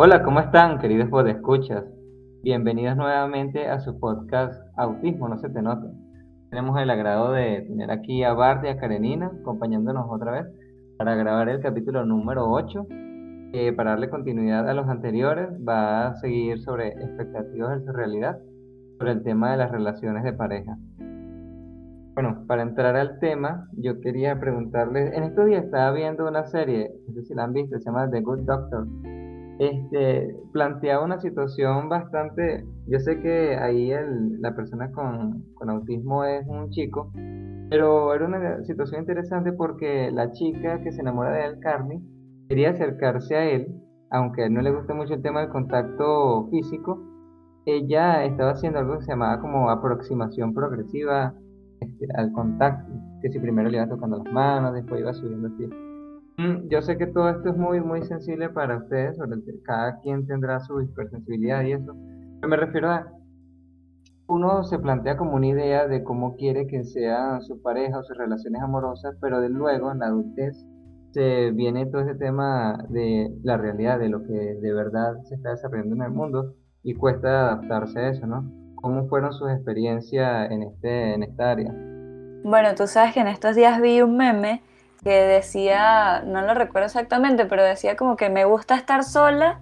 Hola, ¿cómo están, queridos podescuchas? Bienvenidos nuevamente a su podcast Autismo, no se te nota. Tenemos el agrado de tener aquí a Bart y a Karenina acompañándonos otra vez para grabar el capítulo número 8. Que para darle continuidad a los anteriores va a seguir sobre expectativas su realidad, sobre el tema de las relaciones de pareja. Bueno, para entrar al tema, yo quería preguntarles, en estos días estaba viendo una serie, no sé si la han visto, se llama The Good Doctor este, planteaba una situación bastante, yo sé que ahí el, la persona con, con, autismo es un chico, pero era una situación interesante porque la chica que se enamora de él, Carly, quería acercarse a él, aunque a él no le gusta mucho el tema del contacto físico, ella estaba haciendo algo que se llamaba como aproximación progresiva este, al contacto, que si primero le iba tocando las manos, después iba subiendo así yo sé que todo esto es muy, muy sensible para ustedes, sobre cada quien tendrá su hipersensibilidad y eso. Pero me refiero a, uno se plantea como una idea de cómo quiere que sea su pareja o sus relaciones amorosas, pero de luego en la adultez se viene todo ese tema de la realidad, de lo que de verdad se está desarrollando en el mundo y cuesta adaptarse a eso, ¿no? ¿Cómo fueron sus experiencias en, este, en esta área? Bueno, tú sabes que en estos días vi un meme que decía, no lo recuerdo exactamente, pero decía como que me gusta estar sola,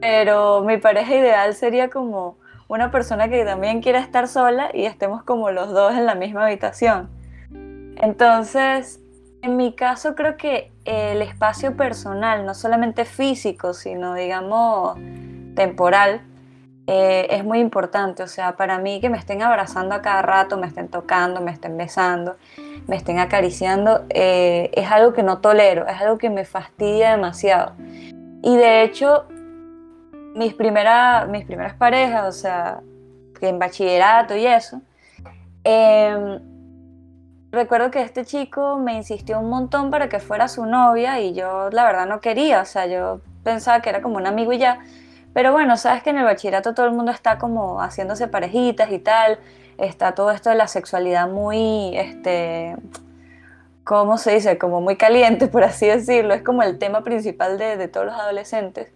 pero mi pareja ideal sería como una persona que también quiera estar sola y estemos como los dos en la misma habitación. Entonces, en mi caso creo que el espacio personal, no solamente físico, sino digamos temporal, eh, es muy importante. O sea, para mí que me estén abrazando a cada rato, me estén tocando, me estén besando, me estén acariciando, eh, es algo que no tolero, es algo que me fastidia demasiado. Y de hecho, mis, mis primeras parejas, o sea, en bachillerato y eso, em, recuerdo que este chico me insistió un montón para que fuera su novia y yo la verdad no quería, o sea, yo pensaba que era como un amigo y ya. Pero bueno, sabes que en el bachillerato todo el mundo está como haciéndose parejitas y tal está todo esto de la sexualidad muy, este, ¿cómo se dice? Como muy caliente, por así decirlo. Es como el tema principal de, todos los adolescentes.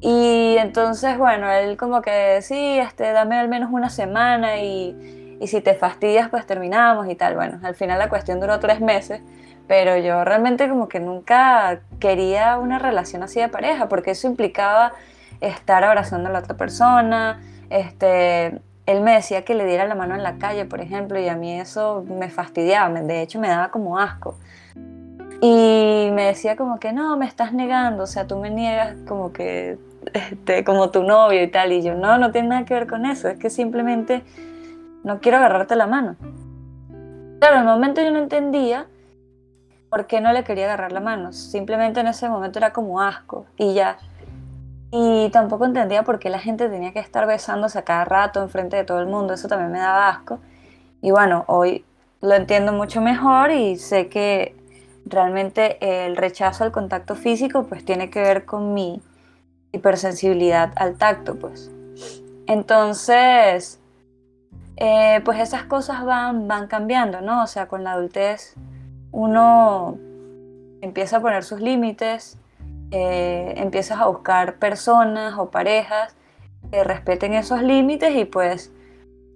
Y entonces, bueno, él como que, sí, este, dame al menos una semana y, y si te fastidias, pues terminamos y tal. Bueno, al final la cuestión duró tres meses, pero yo realmente como que nunca quería una relación así de pareja, porque eso implicaba estar abrazando a la otra persona, este, él me decía que le diera la mano en la calle, por ejemplo, y a mí eso me fastidiaba, de hecho me daba como asco. Y me decía como que no, me estás negando, o sea, tú me niegas como que, este, como tu novio y tal, y yo no, no tiene nada que ver con eso, es que simplemente no quiero agarrarte la mano. Claro, en el momento yo no entendía por qué no le quería agarrar la mano, simplemente en ese momento era como asco y ya. Y tampoco entendía por qué la gente tenía que estar besándose a cada rato enfrente de todo el mundo, eso también me daba asco. Y bueno, hoy lo entiendo mucho mejor y sé que realmente el rechazo al contacto físico pues tiene que ver con mi hipersensibilidad al tacto pues. Entonces, eh, pues esas cosas van, van cambiando, ¿no? O sea, con la adultez uno empieza a poner sus límites, eh, empiezas a buscar personas o parejas que respeten esos límites y pues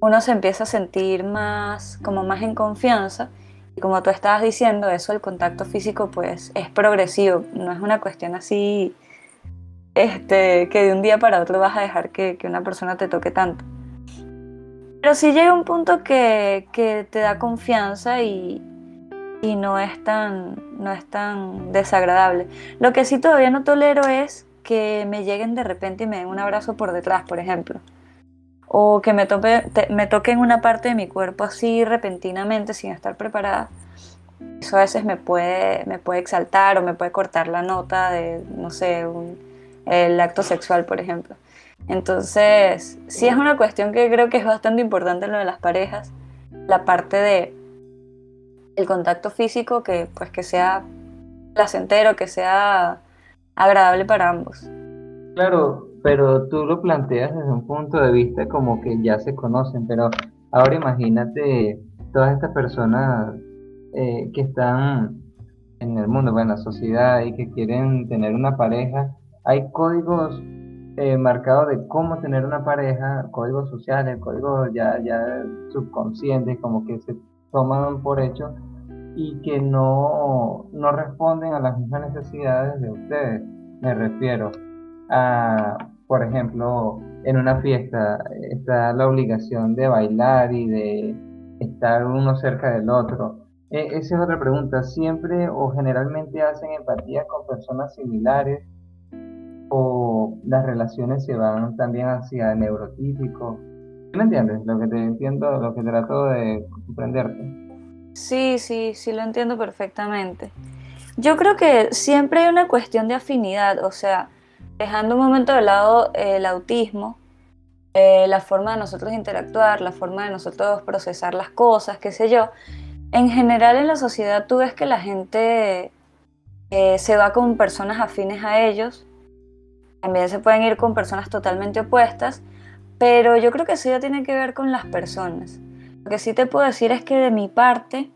uno se empieza a sentir más, como más en confianza. Y como tú estabas diciendo, eso el contacto físico pues es progresivo, no es una cuestión así este, que de un día para otro vas a dejar que, que una persona te toque tanto. Pero sí llega un punto que, que te da confianza y, y no es tan, no es tan desagradable. Lo que sí todavía no tolero es que me lleguen de repente y me den un abrazo por detrás, por ejemplo. O que me, tope, me toquen una parte de mi cuerpo así repentinamente sin estar preparada. Eso a veces me puede, me puede exaltar o me puede cortar la nota de, no sé, el acto sexual, por ejemplo. Entonces, sí es una cuestión que creo que es bastante importante en lo de las parejas, la parte de el contacto físico que pues que sea placentero, que sea agradable para ambos. Claro, pero tú lo planteas desde un punto de vista como que ya se conocen, pero ahora imagínate todas estas personas eh, que están en el mundo, en la sociedad y que quieren tener una pareja, hay códigos eh, marcado de cómo tener una pareja, códigos sociales, códigos ya, ya subconscientes, como que se toman por hecho y que no, no responden a las mismas necesidades de ustedes. Me refiero a, por ejemplo, en una fiesta está la obligación de bailar y de estar uno cerca del otro. E, esa es otra pregunta. ¿Siempre o generalmente hacen empatía con personas similares? ¿O las relaciones se van también hacia neurotípico? ¿Me entiendes? Lo que te entiendo, lo que trato de comprenderte. Sí, sí, sí lo entiendo perfectamente. Yo creo que siempre hay una cuestión de afinidad, o sea, dejando un momento de lado el autismo, eh, la forma de nosotros interactuar, la forma de nosotros procesar las cosas, qué sé yo, en general en la sociedad tú ves que la gente eh, se va con personas afines a ellos, también se pueden ir con personas totalmente opuestas, pero yo creo que eso ya tiene que ver con las personas. Lo que sí te puedo decir es que de mi parte,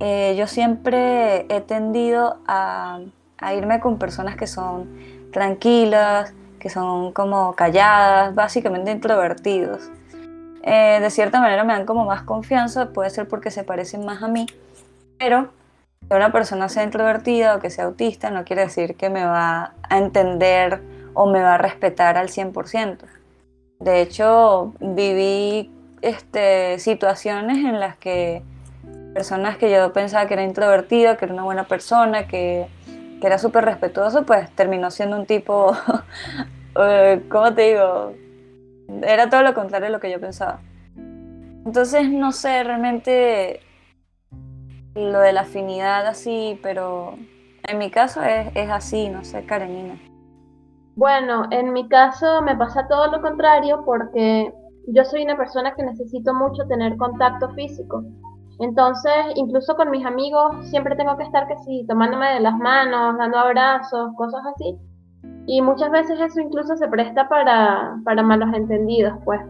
eh, yo siempre he tendido a, a irme con personas que son tranquilas, que son como calladas, básicamente introvertidos. Eh, de cierta manera me dan como más confianza, puede ser porque se parecen más a mí, pero que una persona sea introvertida o que sea autista no quiere decir que me va a entender o me va a respetar al 100%. De hecho, viví este, situaciones en las que personas que yo pensaba que era introvertida, que era una buena persona, que, que era súper respetuoso, pues terminó siendo un tipo, eh, ¿cómo te digo? Era todo lo contrario de lo que yo pensaba. Entonces, no sé, realmente lo de la afinidad así, pero en mi caso es, es así, no sé, Karenina. Bueno, en mi caso me pasa todo lo contrario porque yo soy una persona que necesito mucho tener contacto físico. Entonces, incluso con mis amigos, siempre tengo que estar que sí, tomándome de las manos, dando abrazos, cosas así. Y muchas veces eso incluso se presta para, para malos entendidos, pues.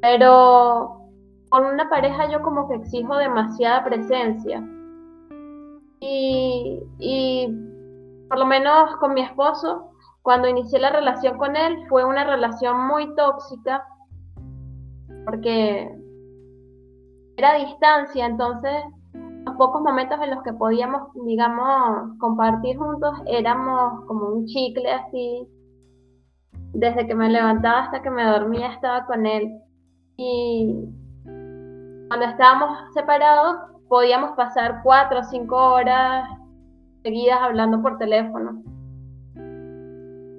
Pero con una pareja yo como que exijo demasiada presencia. Y, y por lo menos con mi esposo, cuando inicié la relación con él, fue una relación muy tóxica, porque era distancia, entonces los pocos momentos en los que podíamos, digamos, compartir juntos éramos como un chicle así. Desde que me levantaba hasta que me dormía estaba con él. Y cuando estábamos separados podíamos pasar cuatro o cinco horas seguidas hablando por teléfono.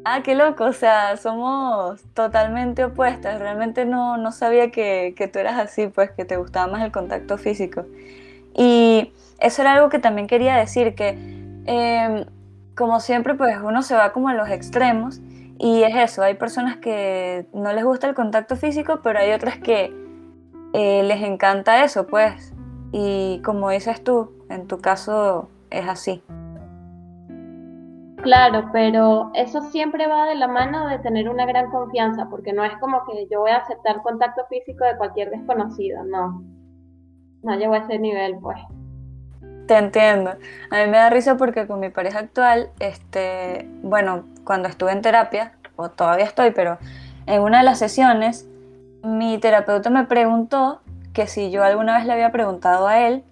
Ah, qué loco, o sea, somos totalmente opuestas. Realmente no, no sabía que, que, tú eras así, pues que te gustaba más el contacto físico. Y eso era algo que también quería decir, que em, como siempre, pues uno se va como a los extremos y es eso, hay personas que no les gusta el contacto físico, pero hay otras que eh, les encanta eso, pues. Y como dices tú, en tu caso es así. Claro, pero eso siempre va de la mano de tener una gran confianza, porque no es como que yo voy a aceptar contacto físico de cualquier desconocido, no. No llego a ese nivel, pues. Te entiendo. A mí me da risa porque con mi pareja actual, este, bueno, cuando estuve en terapia, o todavía estoy, pero en una de las sesiones, mi terapeuta me preguntó que si yo alguna vez le había preguntado a él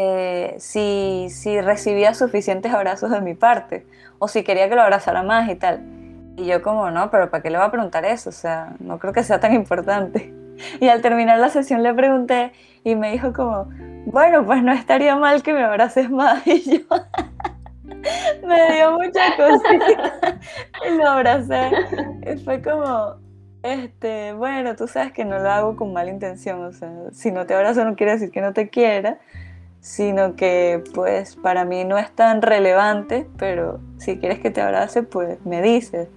eh, si, si recibía suficientes abrazos de mi parte o si quería que lo abrazara más y tal. Y yo como, no, pero ¿para qué le va a preguntar eso? O sea, no creo que sea tan importante. Y al terminar la sesión le pregunté y me dijo como, bueno, pues no estaría mal que me abraces más. Y yo me dio mucha cosita y lo abracé. Y fue como, este, bueno, tú sabes que no lo hago con mala intención. O sea, si no te abrazo no quiere decir que no te quiera, sino que pues para mí no es tan relevante, pero si quieres que te abrace, pues me dices.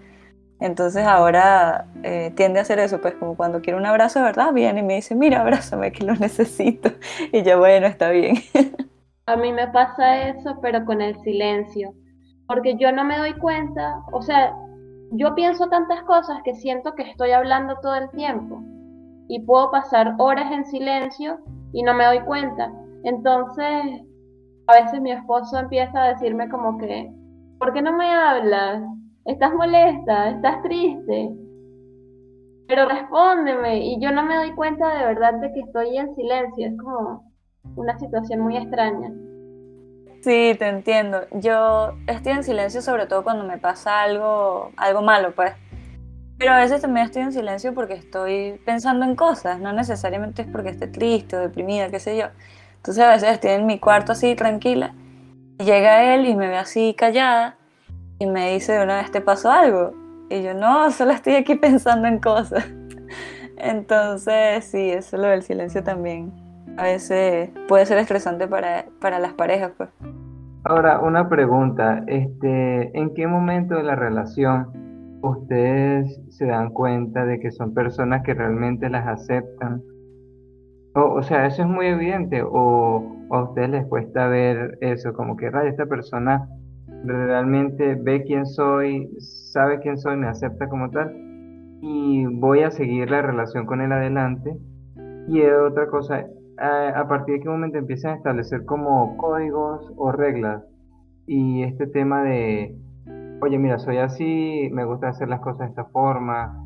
Entonces ahora eh, tiende a hacer eso, pues como cuando quiero un abrazo, ¿verdad? Viene y me dice, mira, abrázame que lo necesito. Y yo, bueno, está bien. A mí me pasa eso, pero con el silencio. Porque yo no me doy cuenta, o sea, yo pienso tantas cosas que siento que estoy hablando todo el tiempo. Y puedo pasar horas en silencio y no me doy cuenta. Entonces, a veces mi esposo empieza a decirme como que, ¿por qué no me hablas? ¿estás molesta? ¿Estás triste? Pero respóndeme. Y yo no me doy cuenta de verdad de que estoy en silencio. Es como una situación muy extraña. Sí, te entiendo. Yo estoy en silencio sobre todo cuando me pasa algo, algo malo, pues. Pero a veces también estoy en silencio porque estoy pensando en cosas, no necesariamente es porque esté triste o deprimida, qué sé yo. Entonces a veces estoy en mi cuarto así tranquila y llega él y me ve así callada y me dice de una vez, ¿te pasó algo? Y yo, no, solo estoy aquí pensando en cosas. Entonces, sí, eso lo del silencio también. A veces puede ser estresante para, para las parejas, pues. Ahora, una pregunta, este, ¿en qué momento de la relación ustedes se dan cuenta de que son personas que realmente las aceptan. O, o sea, eso es muy evidente, o, a ustedes les cuesta ver eso, como que, raya, esta persona realmente ve quién soy, sabe quién soy, me acepta como tal, y voy a seguir la relación con él adelante. Y otra cosa, a, a partir de qué momento empiezan a establecer como códigos o reglas, y este tema de oye, mira, soy así, me gusta hacer las cosas de esta forma.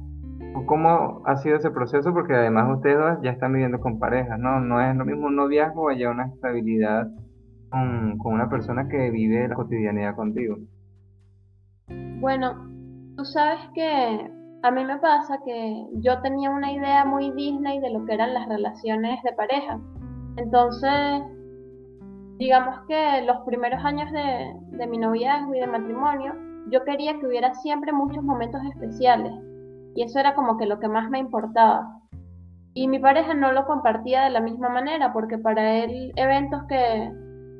¿Cómo ha sido ese proceso? Porque además ustedes dos ya están viviendo con parejas, ¿no? No es lo mismo un noviazgo allá una estabilidad con, con una persona que vive la cotidianidad contigo. Bueno, tú sabes que a mí me pasa que yo tenía una idea muy Disney de lo que eran las relaciones de pareja. Entonces, digamos que los primeros años de, de mi noviazgo y de matrimonio, yo quería que hubiera siempre muchos momentos especiales y eso era como que lo que más me importaba. Y mi pareja no lo compartía de la misma manera porque para él eventos que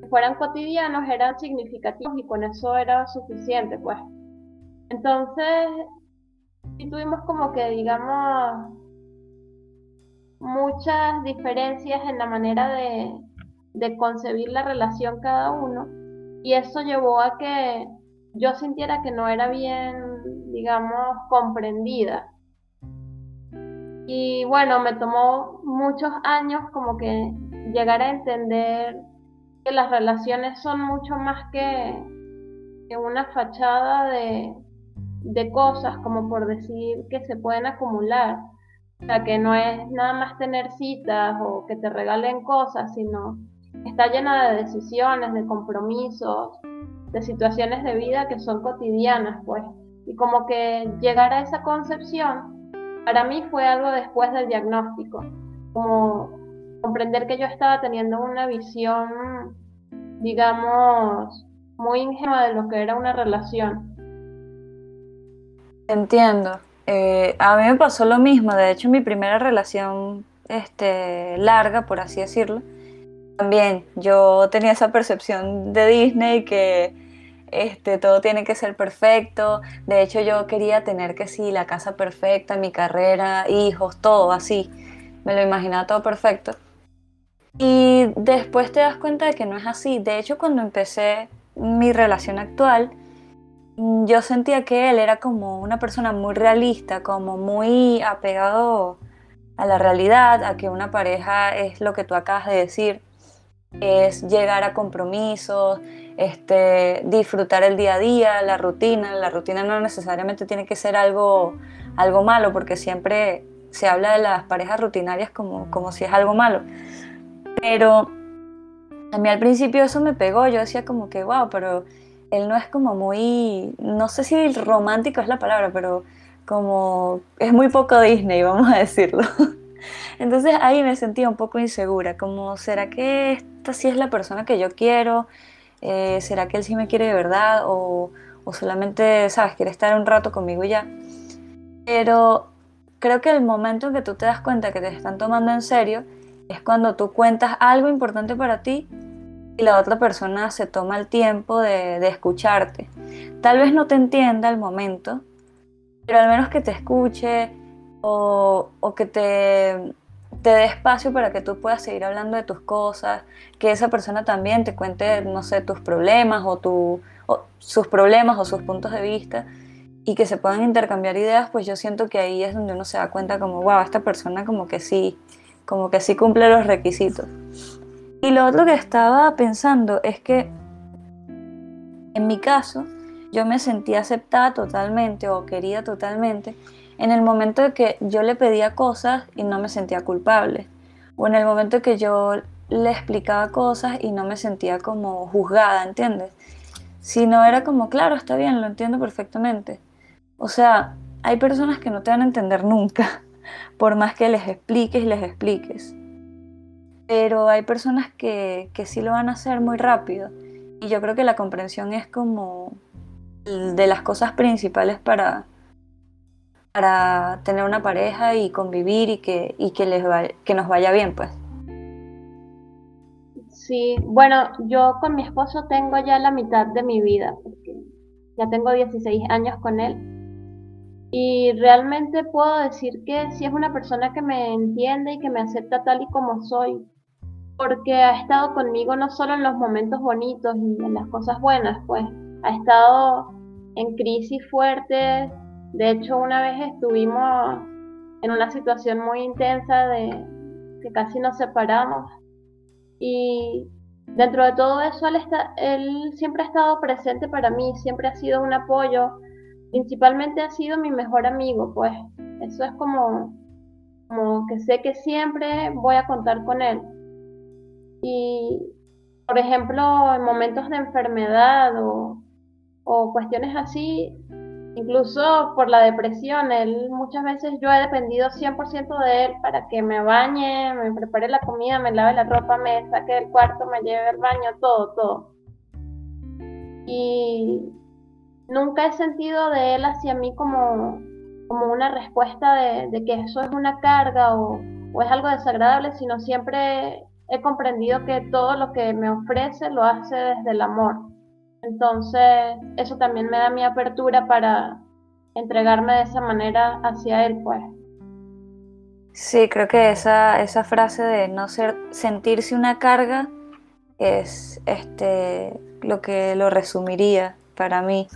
fueran cotidianos eran significativos y con eso era suficiente, pues. Entonces, sí tuvimos como que, digamos, muchas diferencias en la manera de, de concebir la relación cada uno y eso llevó a que yo sintiera que no era bien, digamos, comprendida. Y bueno, me tomó muchos años como que llegar a entender que las relaciones son mucho más que, que una fachada de, de cosas, como por decir que se pueden acumular. O sea, que no es nada más tener citas o que te regalen cosas, sino está llena de decisiones, de compromisos, de situaciones de vida que son cotidianas, pues. Y como que llegar a esa concepción, para mí fue algo después del diagnóstico, como comprender que yo estaba teniendo una visión, digamos, muy ingenua de lo que era una relación. Entiendo. Eh, a mí me pasó lo mismo. De hecho, mi primera relación este, larga, por así decirlo, también yo tenía esa percepción de Disney que este, todo tiene que ser perfecto. De hecho, yo quería tener que sí, la casa perfecta, mi carrera, hijos, todo así. Me lo imaginaba todo perfecto. Y después te das cuenta de que no es así. De hecho, cuando empecé mi relación actual, yo sentía que él era como una persona muy realista, como muy apegado a la realidad, a que una pareja es lo que tú acabas de decir, es llegar a compromisos, este, disfrutar el día a día, la rutina. La rutina no necesariamente tiene que ser algo, algo malo, porque siempre se habla de las parejas rutinarias como, como si es algo malo. Pero a mí al principio eso me pegó, yo decía como que, wow, pero él no es como muy, no sé si romántico es la palabra, pero como es muy poco Disney, vamos a decirlo. Entonces ahí me sentía un poco insegura, como, ¿será que esta sí es la persona que yo quiero? Eh, ¿será que él sí me quiere de verdad? O, o solamente, ¿sabes? Quiere estar un rato conmigo y ya. Pero creo que el momento en que tú te das cuenta que te están tomando en serio es cuando tú cuentas algo importante para ti y la otra persona se toma el tiempo de, de, escucharte. Tal vez no te entienda al momento, pero al menos que te escuche o, o que te te dé espacio para que tú puedas seguir hablando de tus cosas, que esa persona también te cuente, no sé, tus problemas o, tu, sus problemas o sus puntos de vista y que se puedan intercambiar ideas, pues yo siento que ahí es donde uno se da cuenta como, wow, esta persona como que sí, como que sí cumple los requisitos. Y lo otro que estaba pensando es que, en mi caso, yo me sentía aceptada totalmente o querida totalmente en el momento de que yo le pedía cosas y no me sentía culpable. O en el momento que yo le explicaba cosas y no me sentía como juzgada, ¿entiendes? Si no era como, claro, está bien, lo entiendo perfectamente. O sea, hay personas que no te van a entender nunca, por más que les expliques y les expliques. Pero hay personas que, que sí lo van a hacer muy rápido. Y yo creo que la comprensión es como de las cosas principales para, para tener una pareja y convivir y que, y que, les que nos vaya bien, pues. Sí, bueno, yo con mi esposo tengo ya la mitad de mi vida, porque ya tengo 16 años con él. Y realmente puedo decir que sí es una persona que me entiende y que me acepta tal y como soy, porque ha estado conmigo no solo en los momentos bonitos y en las cosas buenas, pues ha estado en crisis fuertes. De hecho, una vez estuvimos en una situación muy intensa de que casi nos separamos y dentro de todo eso, él, siempre ha estado presente para mí, siempre ha sido un apoyo, principalmente ha sido mi mejor amigo, pues eso es como, como que sé que siempre voy a contar con él. Y, por ejemplo, en momentos de enfermedad o, o cuestiones así, Incluso por la depresión, él muchas veces yo he dependido 100% de él para que me bañe, me prepare la comida, me lave la ropa, me saque del cuarto, me lleve al baño, todo, todo. Y nunca he sentido de él hacia mí como, como una respuesta de, que eso es una carga o, o es algo desagradable, sino siempre he comprendido que todo lo que me ofrece lo hace desde el amor. Entonces, eso también me da mi apertura para entregarme de esa manera hacia él, pues. Sí, creo que esa, esa frase de no ser, sentirse una carga es este, lo que lo resumiría para mí.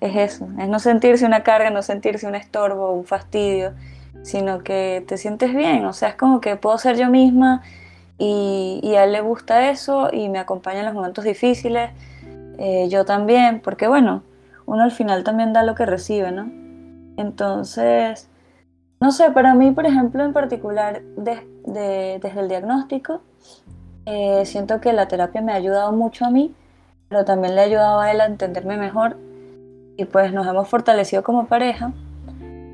Es eso, es no sentirse una carga, no sentirse un estorbo, un fastidio, sino que te sientes bien, o sea, es como que puedo ser yo misma y, y a él le gusta eso y me acompaña en los momentos difíciles eh, yo también, porque bueno, uno al final también da lo que recibe, ¿no? Entonces, no sé, para mí, por ejemplo, en particular, desde el diagnóstico, eh, siento que la terapia me ha ayudado mucho a mí, pero también le ha ayudado a él a entenderme mejor y pues nos hemos fortalecido como pareja.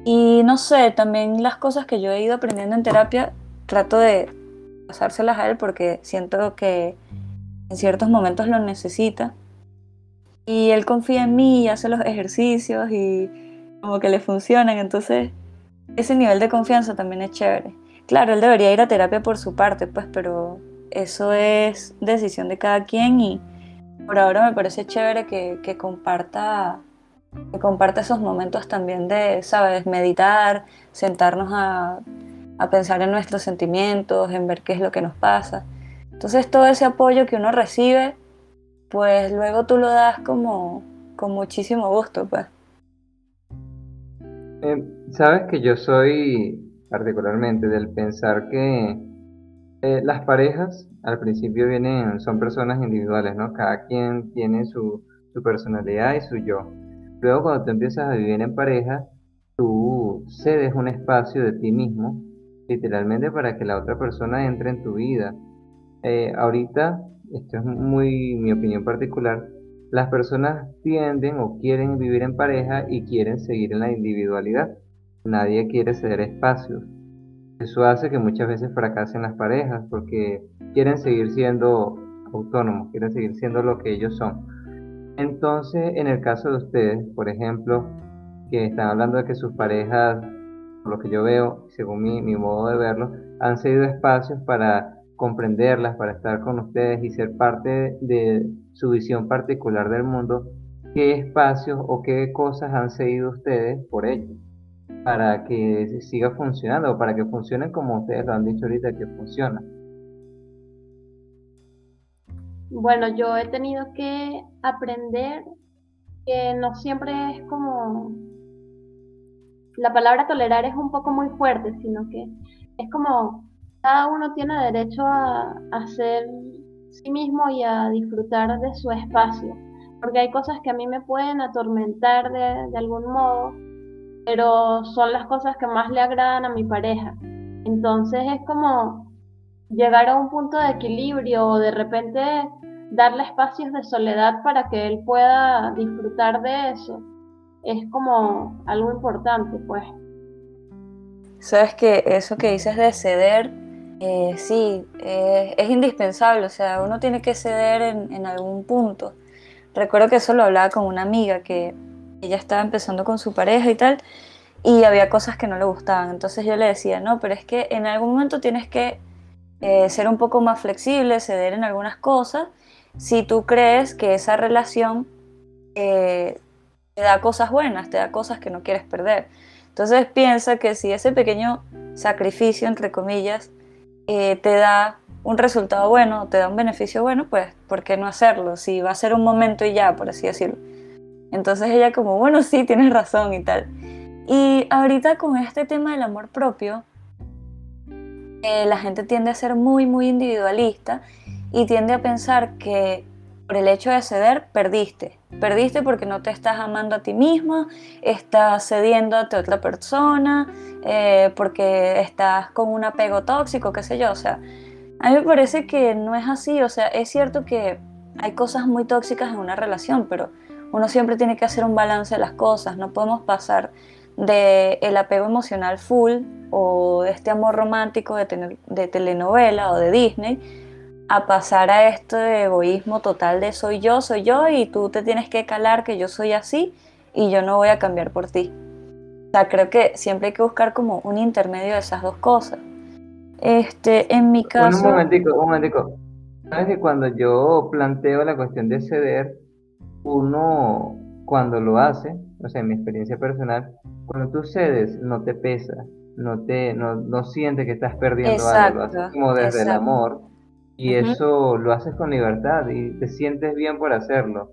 Y no sé, también las cosas que yo he ido aprendiendo en terapia, trato de pasárselas a él porque siento que en ciertos momentos lo necesita y él confía en mí y hace los ejercicios y como que le funcionan. Entonces, ese nivel de confianza también es chévere. Claro, él debería ir a terapia por su parte, pues, pero eso es decisión de cada quien y por ahora me parece chévere que, que comparta que comparta esos momentos también de, sabes, meditar, sentarnos a, a pensar en nuestros sentimientos, en ver qué es lo que nos pasa. Entonces todo ese apoyo que uno recibe pues luego tú lo das como con muchísimo gusto, pues. Eh, Sabes que yo soy particularmente del pensar que eh, las parejas al principio vienen, son personas individuales, ¿no? Cada quien tiene su, su personalidad y su yo. Luego cuando tú empiezas a vivir en pareja, tú cedes un espacio de ti mismo, literalmente para que la otra persona entre en tu vida. Eh, ahorita esto es muy mi opinión particular, las personas tienden o quieren vivir en pareja y quieren seguir en la individualidad. Nadie quiere ceder espacios. Eso hace que muchas veces fracasen las parejas porque quieren seguir siendo autónomos, quieren seguir siendo lo que ellos son. Entonces, en el caso de ustedes, por ejemplo, que están hablando de que sus parejas, por lo que yo veo, según mi, mi modo de verlo, han cedido espacios para comprenderlas, para estar con ustedes y ser parte de su visión particular del mundo, qué espacios o qué cosas han seguido ustedes por ello, para que siga funcionando o para que funcionen como ustedes lo han dicho ahorita que funciona. Bueno, yo he tenido que aprender que no siempre es como la palabra tolerar es un poco muy fuerte, sino que es como cada uno tiene derecho a, a ser sí mismo y a disfrutar de su espacio. porque hay cosas que a mí me pueden atormentar de, de algún modo, pero son las cosas que más le agradan a mi pareja. Entonces es como llegar a un punto de equilibrio o de repente darle espacios de soledad para que él pueda disfrutar de eso. Es como algo importante, pues. Sabes que eso que dices de ceder, eh, sí, eh, es indispensable, o sea, uno tiene que ceder en, algún punto. Recuerdo que eso lo hablaba con una amiga que ella estaba empezando con su pareja y tal, y había cosas que no le gustaban. Entonces yo le decía, no, pero es que en algún momento tienes que eh, ser un poco más flexible, ceder en algunas cosas, si tú crees que esa relación te da cosas buenas, te da cosas que no quieres perder. Entonces piensa que si ese pequeño sacrificio, entre comillas, eh, te da un resultado bueno, te da un beneficio bueno, pues ¿por qué no hacerlo? Si va a ser un momento y ya, por así decirlo. Entonces ella como, bueno, sí, tienes razón y tal. Y ahorita con este tema del amor propio, eh, la gente tiende a ser muy, muy individualista y tiende a pensar que por el hecho de ceder, perdiste. Perdiste porque no te estás amando a ti mismo, estás cediendo a otra persona, eh, porque estás con un apego tóxico, qué sé yo. O sea, a mí me parece que no es así. O sea, es cierto que hay cosas muy tóxicas en una relación, pero uno siempre tiene que hacer un balance de las cosas. No podemos pasar de el apego emocional full o de este amor romántico de telenovela o de Disney a pasar a este egoísmo total de soy yo, soy yo y tú te tienes que calar que yo soy así y yo no voy a cambiar por ti. O sea, creo que siempre hay que buscar como un intermedio de esas dos cosas. Este, en mi caso... un momentico, un momentico. Sabes que cuando yo planteo la cuestión de ceder, uno cuando lo hace, o sea, en mi experiencia personal, cuando tú cedes no te pesa, no te no, no sientes que estás perdiendo algo, lo haces como desde el amor y eso lo haces con libertad y te sientes bien por hacerlo.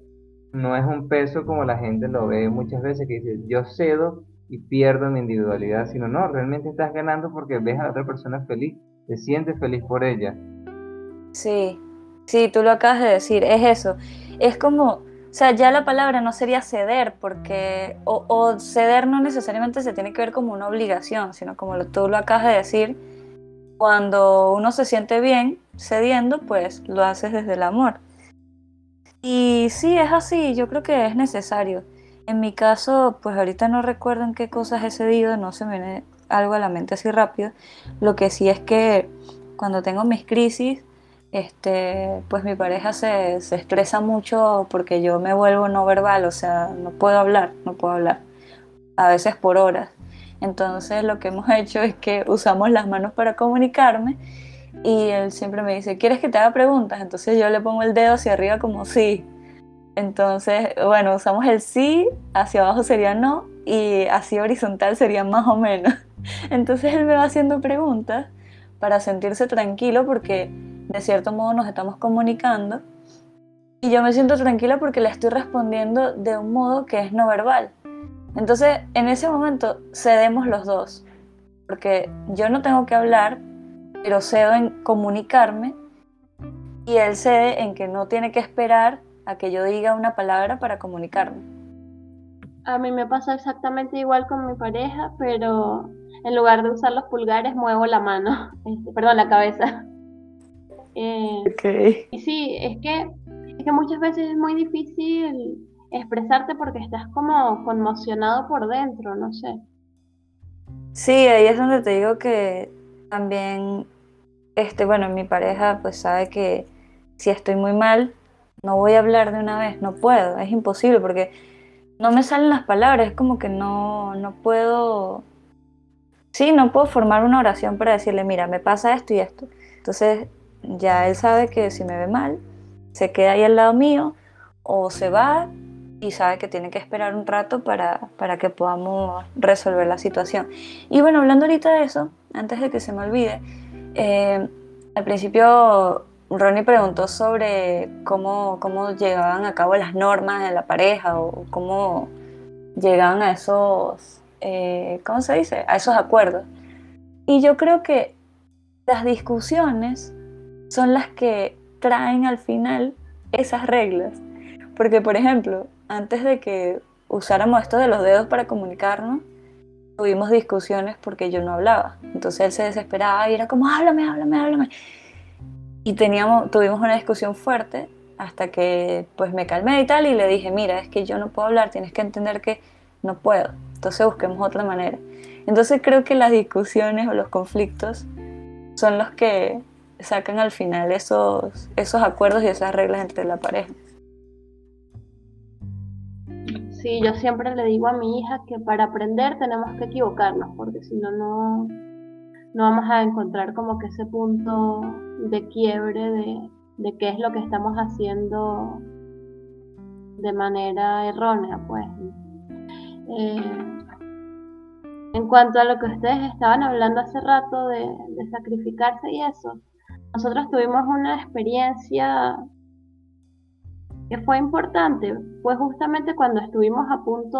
No es un peso como la gente lo ve muchas veces que dice, yo cedo y pierdo mi individualidad, sino no, realmente estás ganando porque ves a la otra persona feliz, te sientes feliz por ella. Sí, sí, tú lo acabas de decir, es eso. Es como, o sea, ya la palabra no sería ceder, porque, o, ceder no necesariamente se tiene que ver como una obligación, sino como tú lo acabas de decir, cuando uno se siente bien cediendo, pues lo haces desde el amor. Y sí, es así, yo creo que es necesario. En mi caso, pues ahorita no recuerdo en qué cosas he cedido, no se me viene algo a la mente así rápido. Lo que sí es que cuando tengo mis crisis, este, pues mi pareja se, se, estresa mucho porque yo me vuelvo no verbal, o sea, no puedo hablar, no puedo hablar, a veces por horas. Entonces lo que hemos hecho es que usamos las manos para comunicarme y él siempre me dice, ¿quieres que te haga preguntas? Entonces yo le pongo el dedo hacia arriba como sí. Entonces, bueno, usamos el sí, hacia abajo sería no y así horizontal sería más o menos. Entonces él me va haciendo preguntas para sentirse tranquilo porque de cierto modo nos estamos comunicando y yo me siento tranquila porque le estoy respondiendo de un modo que es no verbal. Entonces, en ese momento cedemos los dos, porque yo no tengo que hablar, pero cedo en comunicarme y él cede en que no tiene que esperar a que yo diga una palabra para comunicarme. A mí me pasa exactamente igual con mi pareja, pero en lugar de usar los pulgares muevo la mano, este, perdón, la cabeza. Eh, y sí, es que, es que muchas veces es muy difícil expresarte porque estás como conmocionado por dentro, no sé. Sí, ahí es donde te digo que también, este, bueno, mi pareja pues sabe que si estoy muy mal, no voy a hablar de una vez, no puedo, es imposible porque no me salen las palabras, es como que no, no puedo, sí, no puedo formar una oración para decirle, mira, me pasa esto y esto. Entonces ya él sabe que si me ve mal, se queda ahí al lado mío o se va y sabe que tiene que esperar un rato para, para que podamos resolver la situación. Y bueno, hablando ahorita de eso, antes de que se me olvide, eh, al principio Ronnie preguntó sobre cómo, cómo llegaban a cabo las normas de la pareja o cómo llegaban a esos, eh, ¿cómo se dice? A esos acuerdos. Y yo creo que las discusiones son las que traen al final esas reglas. porque por ejemplo, antes de que usáramos esto de los dedos para comunicarnos, tuvimos discusiones porque yo no hablaba. Entonces él se desesperaba y era como, háblame, háblame, háblame. Y teníamos, tuvimos una discusión fuerte hasta que pues me calmé y tal y le dije, mira, es que yo no puedo hablar, tienes que entender que no puedo. Entonces busquemos otra manera. Entonces creo que las discusiones o los conflictos son los que sacan al final esos, esos acuerdos y esas reglas entre la pareja. Sí, yo siempre le digo a mi hija que para aprender tenemos que equivocarnos, porque si no, no, vamos a encontrar como que ese punto de quiebre de, de qué es lo que estamos haciendo de manera errónea, pues. Eh, en cuanto a lo que ustedes estaban hablando hace rato de, sacrificarse y eso, nosotros tuvimos una experiencia que fue importante. Fue justamente cuando estuvimos a punto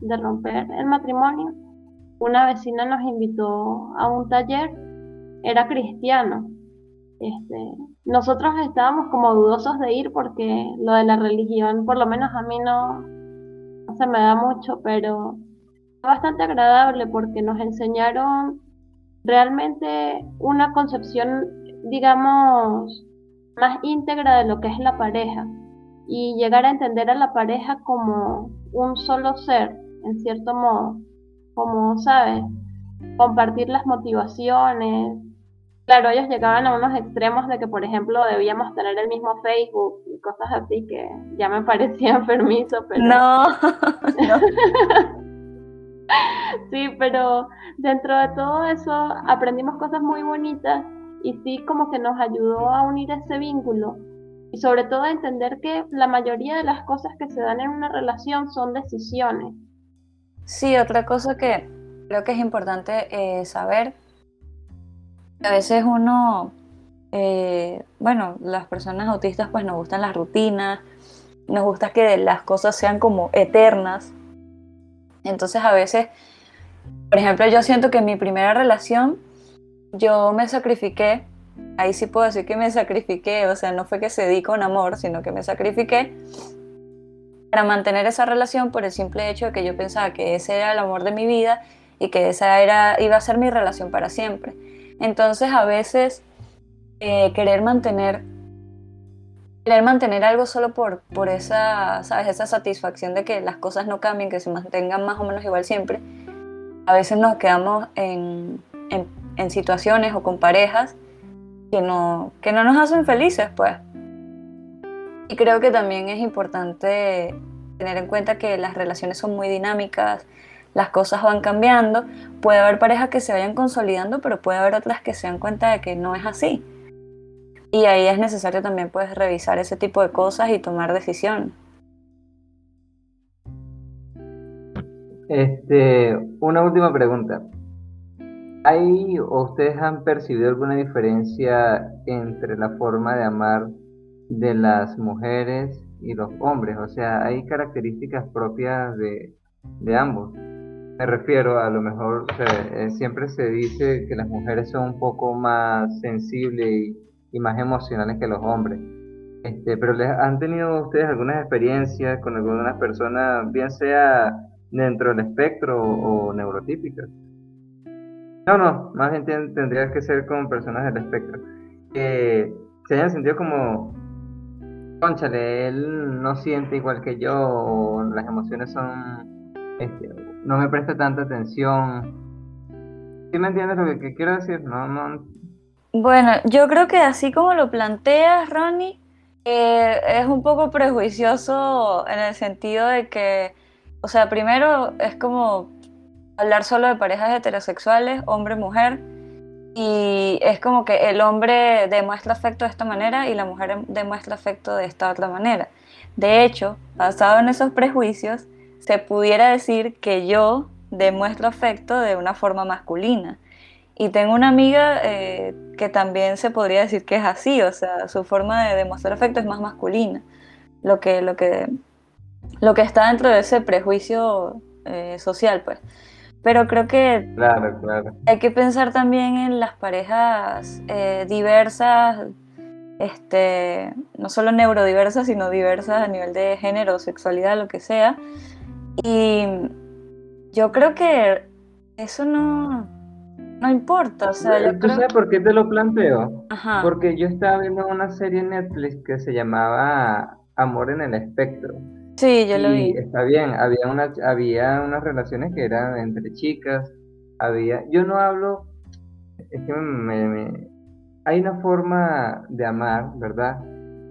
de, romper el matrimonio. Una vecina nos invitó a un taller, era cristiano. Este, nosotros estábamos como dudosos de ir porque lo de la religión, por lo menos a mí no, no se me da mucho, pero bastante agradable porque nos enseñaron realmente una concepción, digamos, más íntegra de lo que es la pareja y llegar a entender a la pareja como un solo ser, en cierto modo, como, ¿sabes? Compartir las motivaciones. Claro, ellos llegaban a unos extremos de que, por ejemplo, debíamos tener el mismo Facebook y cosas así que ya me parecía enfermizo, pero... No, no. sí, pero dentro de todo eso aprendimos cosas muy bonitas y sí como que nos ayudó a unir ese vínculo y sobre todo entender que la mayoría de las cosas que se dan en una relación son decisiones. Sí, otra cosa que creo que es importante eh, saber, a veces uno, eh, bueno, las personas autistas pues nos gustan las rutinas, nos gusta que las cosas sean como eternas, entonces a veces, por ejemplo, yo siento que en mi primera relación yo me sacrifiqué, ahí sí puedo decir que me sacrifiqué, o sea, no fue que se di con amor, sino que me sacrifiqué para mantener esa relación por el simple hecho de que yo pensaba que ese era el amor de mi vida y que esa era, iba a ser mi relación para siempre. Entonces a veces eh, querer mantener querer mantener algo solo por, por esa, ¿sabes? esa satisfacción de que las cosas no cambien, que se mantengan más o menos igual siempre, a veces nos quedamos en, en, situaciones o con parejas que no, que no nos hacen felices, pues. Y creo que también es importante tener en cuenta que las relaciones son muy dinámicas, las cosas van cambiando, puede haber parejas que se vayan consolidando, pero puede haber otras que se dan cuenta de que no es así. Y ahí es necesario también pues revisar ese tipo de cosas y tomar decisiones. Este, una última pregunta. ¿Hay o ustedes han percibido alguna diferencia entre la forma de amar de las mujeres y los hombres? O sea, ¿hay características propias de, ambos? Me refiero, a lo mejor eh, siempre se dice que las mujeres son un poco más sensibles y más emocionales que los hombres. Este, pero han tenido ustedes algunas experiencias con algunas personas, bien sea dentro del espectro o, neurotípicas. No, no, más bien tendría que ser con personas del espectro. Que se hayan sentido como, conchale, él no siente igual que yo, las emociones son, este, no me presta tanta atención. ¿Sí me entiendes lo que, quiero decir? No, no, bueno, yo creo que así como lo planteas, Ronnie, eh, es un poco prejuicioso en el sentido de que, o sea, primero es como hablar solo de parejas heterosexuales, hombre-mujer, y es como que el hombre demuestra afecto de esta manera y la mujer demuestra afecto de esta otra manera. De hecho, basado en esos prejuicios, se pudiera decir que yo demuestro afecto de una forma masculina y tengo una amiga eh, que también se podría decir que es así, o sea, su forma de demostrar afecto es más masculina, lo que, lo que, lo que está dentro de ese prejuicio eh, social, pues. Pero creo que hay que pensar también en las parejas eh, diversas, este, no solo neurodiversas, sino diversas a nivel de género, sexualidad, lo que sea. Y yo creo que eso no, no importa. O sea, yo ¿Tú creo... sabes por qué te lo planteo? Ajá. Porque yo estaba viendo una serie en Netflix que se llamaba Amor en el Espectro. Sí, yo lo Y vi. está bien, había una, había unas relaciones que eran entre chicas, había, yo no hablo, es que me, me- hay una forma de amar, ¿verdad?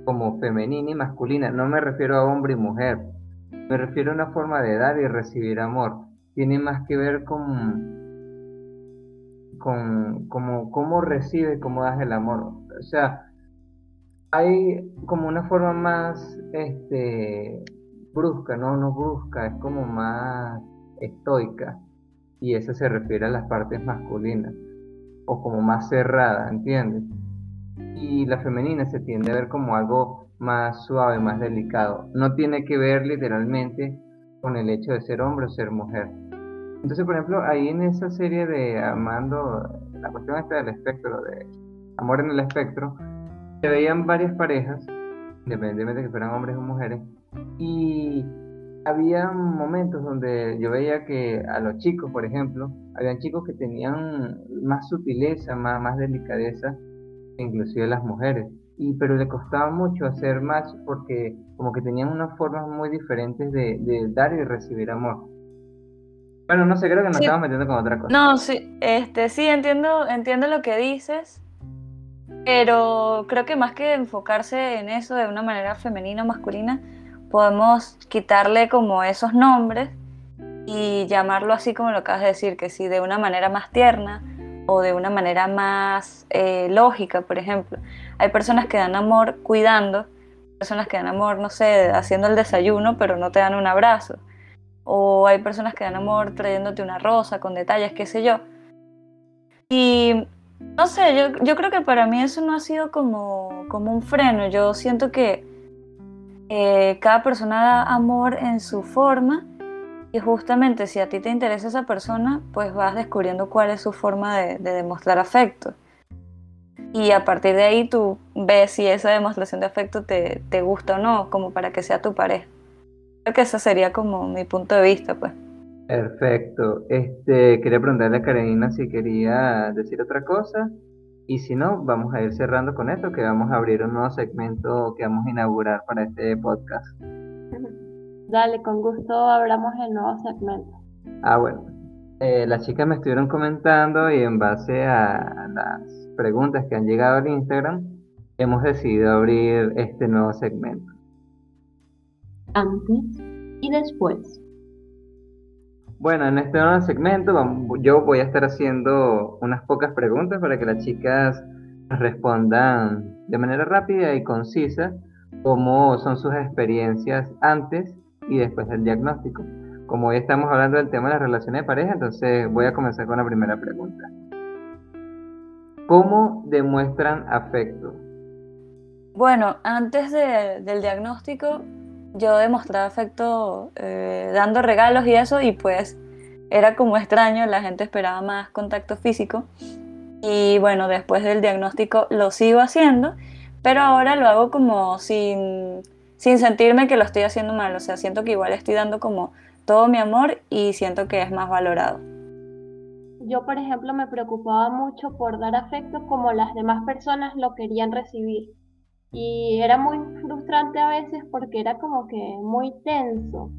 Como femenina y masculina, no me refiero a hombre y mujer, me refiero a una forma de dar y recibir amor, tiene más que ver con, con, como, cómo recibes, cómo das el amor, o sea, hay como una forma más, este, brusca, no, no brusca, es como más estoica. Y eso se refiere a las partes masculinas, o como más cerrada, ¿entiendes? Y la femenina se tiende a ver como algo más suave, más delicado. No tiene que ver literalmente con el hecho de ser hombre o ser mujer. Entonces, por ejemplo, ahí en esa serie de Amando, la cuestión esta del espectro, de Amor en el espectro, se veían varias parejas, independientemente de que fueran hombres o mujeres, y había momentos donde yo veía que a los chicos, por ejemplo, habían chicos que tenían más sutileza, más, más delicadeza, inclusive las mujeres. Y, pero le costaba mucho hacer match porque como que tenían unas formas muy diferentes de, de dar y recibir amor. Bueno, no sé, creo que nos Sí. estamos metiendo con otra cosa. No, sí, este, sí, entiendo, entiendo lo que dices, pero creo que más que enfocarse en eso de una manera femenina o masculina, podemos quitarle como esos nombres y llamarlo así como lo acabas de decir, que sí, de una manera más tierna o de una manera más eh, lógica, por ejemplo. Hay personas que dan amor cuidando, personas que dan amor, no sé, haciendo el desayuno, pero no te dan un abrazo. O hay personas que dan amor trayéndote una rosa con detalles, qué sé yo. Y no sé, yo, yo creo que para mí eso no ha sido como, como un freno. Yo siento que eh, cada persona da amor en su forma y justamente si a ti te interesa esa persona, pues vas descubriendo cuál es su forma de, de demostrar afecto. Y a partir de ahí tú ves si esa demostración de afecto te, te gusta o no, como para que sea tu pareja. Creo que ese sería como mi punto de vista, pues. Perfecto. Este, quería preguntarle a Karenina si quería decir otra cosa. Y si no, vamos a ir cerrando con esto, que vamos a abrir un nuevo segmento que vamos a inaugurar para este podcast. Dale, con gusto abramos el nuevo segmento. Ah, bueno. Eh, las chicas me estuvieron comentando y en base a las preguntas que han llegado al Instagram, hemos decidido abrir este nuevo segmento. Antes y después. Bueno, en este nuevo segmento yo voy a estar haciendo unas pocas preguntas para que las chicas respondan de manera rápida y concisa cómo son sus experiencias antes y después del diagnóstico. Como hoy estamos hablando del tema de las relaciones de pareja, entonces voy a comenzar con la primera pregunta. ¿Cómo demuestran afecto? Bueno, antes de- del diagnóstico, yo demostraba afecto eh, dando regalos y eso, y pues era como extraño, la gente esperaba más contacto físico. Y bueno, después del diagnóstico lo sigo haciendo, pero ahora lo hago como sin, sin sentirme que lo estoy haciendo mal, o sea, siento que igual estoy dando como todo mi amor y siento que es más valorado. Yo, por ejemplo, me preocupaba mucho por dar afecto como las demás personas lo querían recibir. Y era muy frustrante a veces porque era como que muy tenso.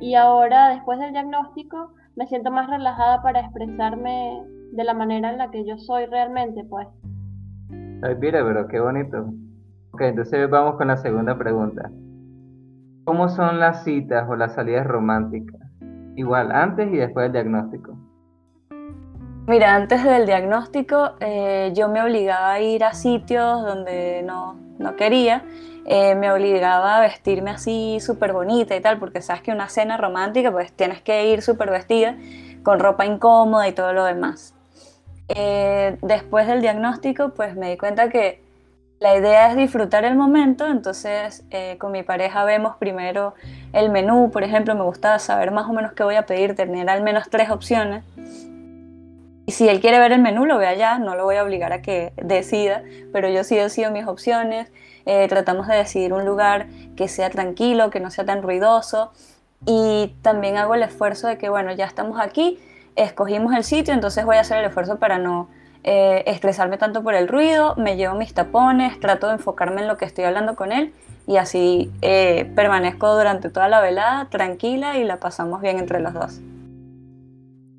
Y ahora, después del diagnóstico, me siento más relajada para expresarme de la manera en la que yo soy realmente, pues. Ay, mira, pero qué bonito. Ok, entonces vamos con la segunda pregunta. ¿Cómo son las citas o las salidas románticas? Igual, antes y después del diagnóstico. Mira, antes del diagnóstico eh, yo me obligaba a ir a sitios donde no, no quería, eh, me obligaba a vestirme así súper bonita y tal, porque sabes que una cena romántica pues tienes que ir súper vestida, con ropa incómoda y todo lo demás. Eh, después del diagnóstico pues me di cuenta que la idea es disfrutar el momento, entonces eh, con mi pareja vemos primero el menú, por ejemplo, me gusta saber más o menos qué voy a pedir, tener al menos tres opciones. Y si él quiere ver el menú, lo ve allá, no lo voy a obligar a que decida, pero yo sí decido mis opciones, eh, tratamos de decidir un lugar que sea tranquilo, que no sea tan ruidoso. Y también hago el esfuerzo de que, bueno, ya estamos aquí, escogimos el sitio, entonces voy a hacer el esfuerzo para no eh, estresarme tanto por el ruido, me llevo mis tapones, trato de enfocarme en lo que estoy hablando con él y así eh, permanezco durante toda la velada tranquila y la pasamos bien entre los dos.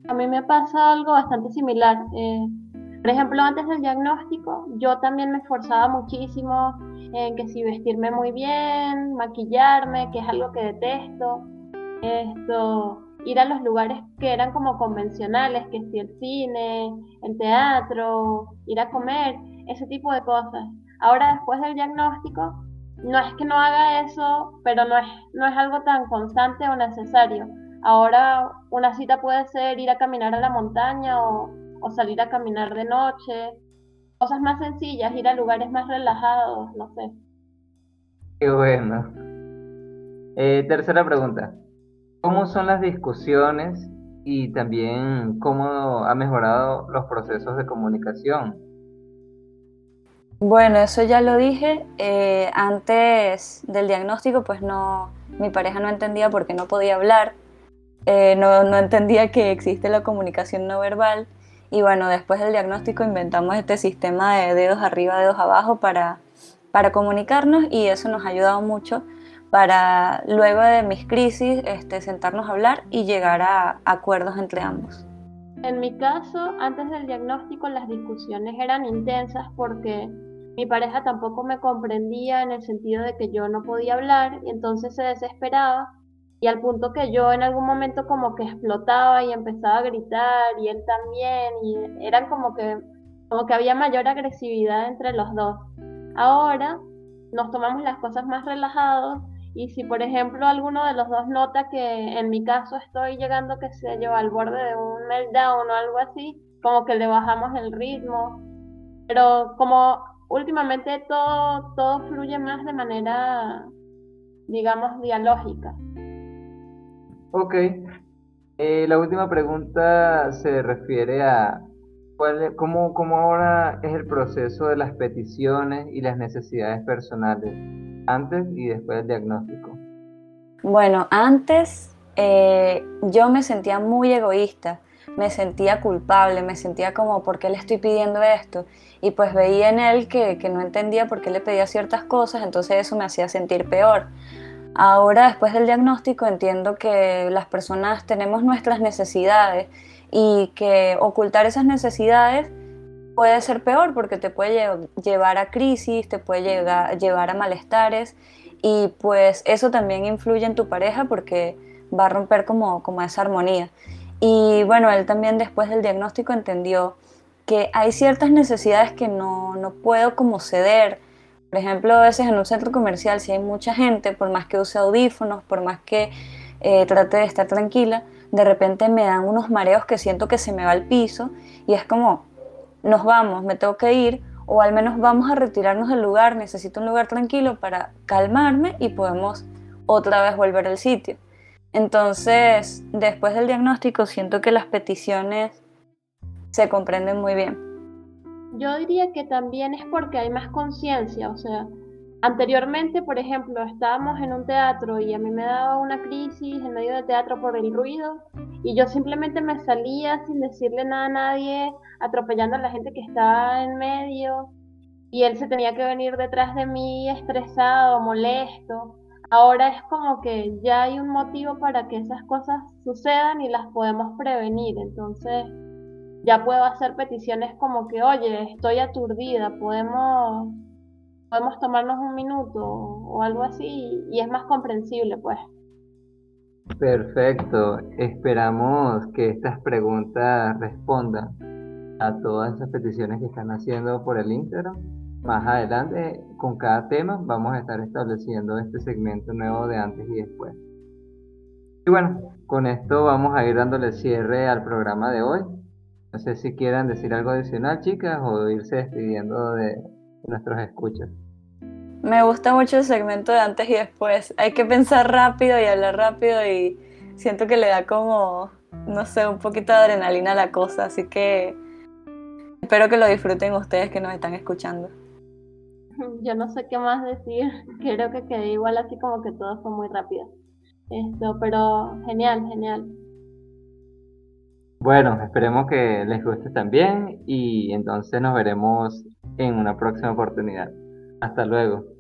A mí me pasa algo bastante similar. Eh, por ejemplo, antes del diagnóstico, yo también me esforzaba muchísimo en que si vestirme muy bien, maquillarme, que es algo que detesto, esto, ir a los lugares que eran como convencionales, que si el cine, el teatro, ir a comer, ese tipo de cosas. Ahora después del diagnóstico, no es que no haga eso, pero no es, no es algo tan constante o necesario. Ahora una cita puede ser ir a caminar a la montaña o, o salir a caminar de noche, cosas más sencillas, ir a lugares más relajados, no sé. Qué bueno. Eh, tercera pregunta. ¿Cómo son las discusiones y también cómo ha mejorado los procesos de comunicación? Bueno, eso ya lo dije. Eh, antes del diagnóstico, pues no, mi pareja no entendía por qué no podía hablar. Eh, no, entendía que existe la comunicación no verbal. Y bueno, después del diagnóstico inventamos este sistema de dedos arriba, dedos abajo para, para comunicarnos y eso nos ha ayudado mucho para luego de mis crisis este, sentarnos a hablar y llegar a acuerdos entre ambos. En mi caso, antes del diagnóstico las discusiones eran intensas porque mi pareja tampoco me comprendía en el sentido de que yo no podía hablar y entonces se desesperaba y al punto que yo en algún momento como que explotaba y empezaba a gritar y él también y eran como que como que había mayor agresividad entre los dos. Ahora nos tomamos las cosas más relajados y si, por ejemplo, alguno de los dos nota que en mi caso estoy llegando, que se lleva al borde de un meltdown o algo así, como que le bajamos el ritmo. Pero como últimamente todo, todo fluye más de manera, digamos, dialógica. Ok. Eh, la última pregunta se refiere a cuál, cómo, cómo ahora es el proceso de las peticiones y las necesidades personales antes y después del diagnóstico? Bueno, antes eh, yo me sentía muy egoísta, me sentía culpable, me sentía como, ¿por qué le estoy pidiendo esto? Y pues veía en él que, que no entendía por qué le pedía ciertas cosas, entonces eso me hacía sentir peor. Ahora, después del diagnóstico, entiendo que las personas tenemos nuestras necesidades y que ocultar esas necesidades puede ser peor porque te puede llevar a crisis, te puede llevar a malestares y pues eso también influye en tu pareja porque va a romper como, como esa armonía. Y bueno, él también después del diagnóstico entendió que hay ciertas necesidades que no, no puedo como ceder. Por ejemplo, a veces en un centro comercial, si hay mucha gente, por más que use audífonos, por más que eh, trate de estar tranquila, de repente me dan unos mareos que siento que se me va al piso y es como, nos vamos, me tengo que ir, o al menos vamos a retirarnos del lugar, necesito un lugar tranquilo para calmarme y podemos otra vez volver al sitio. Entonces, después del diagnóstico, siento que las peticiones se comprenden muy bien. Yo diría que también es porque hay más conciencia, o sea, Anteriormente, por ejemplo, estábamos en un teatro y a mí me daba una crisis en medio del teatro por el ruido y yo simplemente me salía sin decirle nada a nadie, atropellando a la gente que estaba en medio y él se tenía que venir detrás de mí estresado, molesto. Ahora es como que ya hay un motivo para que esas cosas sucedan y las podemos prevenir. Entonces ya puedo hacer peticiones como que, oye, estoy aturdida, podemos podemos tomarnos un minuto o algo así y es más comprensible, pues. Perfecto. Esperamos que estas preguntas respondan a todas esas peticiones que están haciendo por el Instagram. Más adelante, con cada tema, vamos a estar estableciendo este segmento nuevo de antes y después. Y bueno, con esto vamos a ir dándole cierre al programa de hoy. No sé si quieran decir algo adicional, chicas, o irse despidiendo de nuestros escuchas. Me gusta mucho el segmento de antes y después. Hay que pensar rápido y hablar rápido y siento que le da como no sé, un poquito de adrenalina a la cosa, así que espero que lo disfruten ustedes que nos están escuchando. Yo no sé qué más decir, creo que quedé igual así como que todo fue muy rápido. Esto, pero genial, genial. Bueno, esperemos que les guste también y entonces nos veremos en una próxima oportunidad. Hasta luego.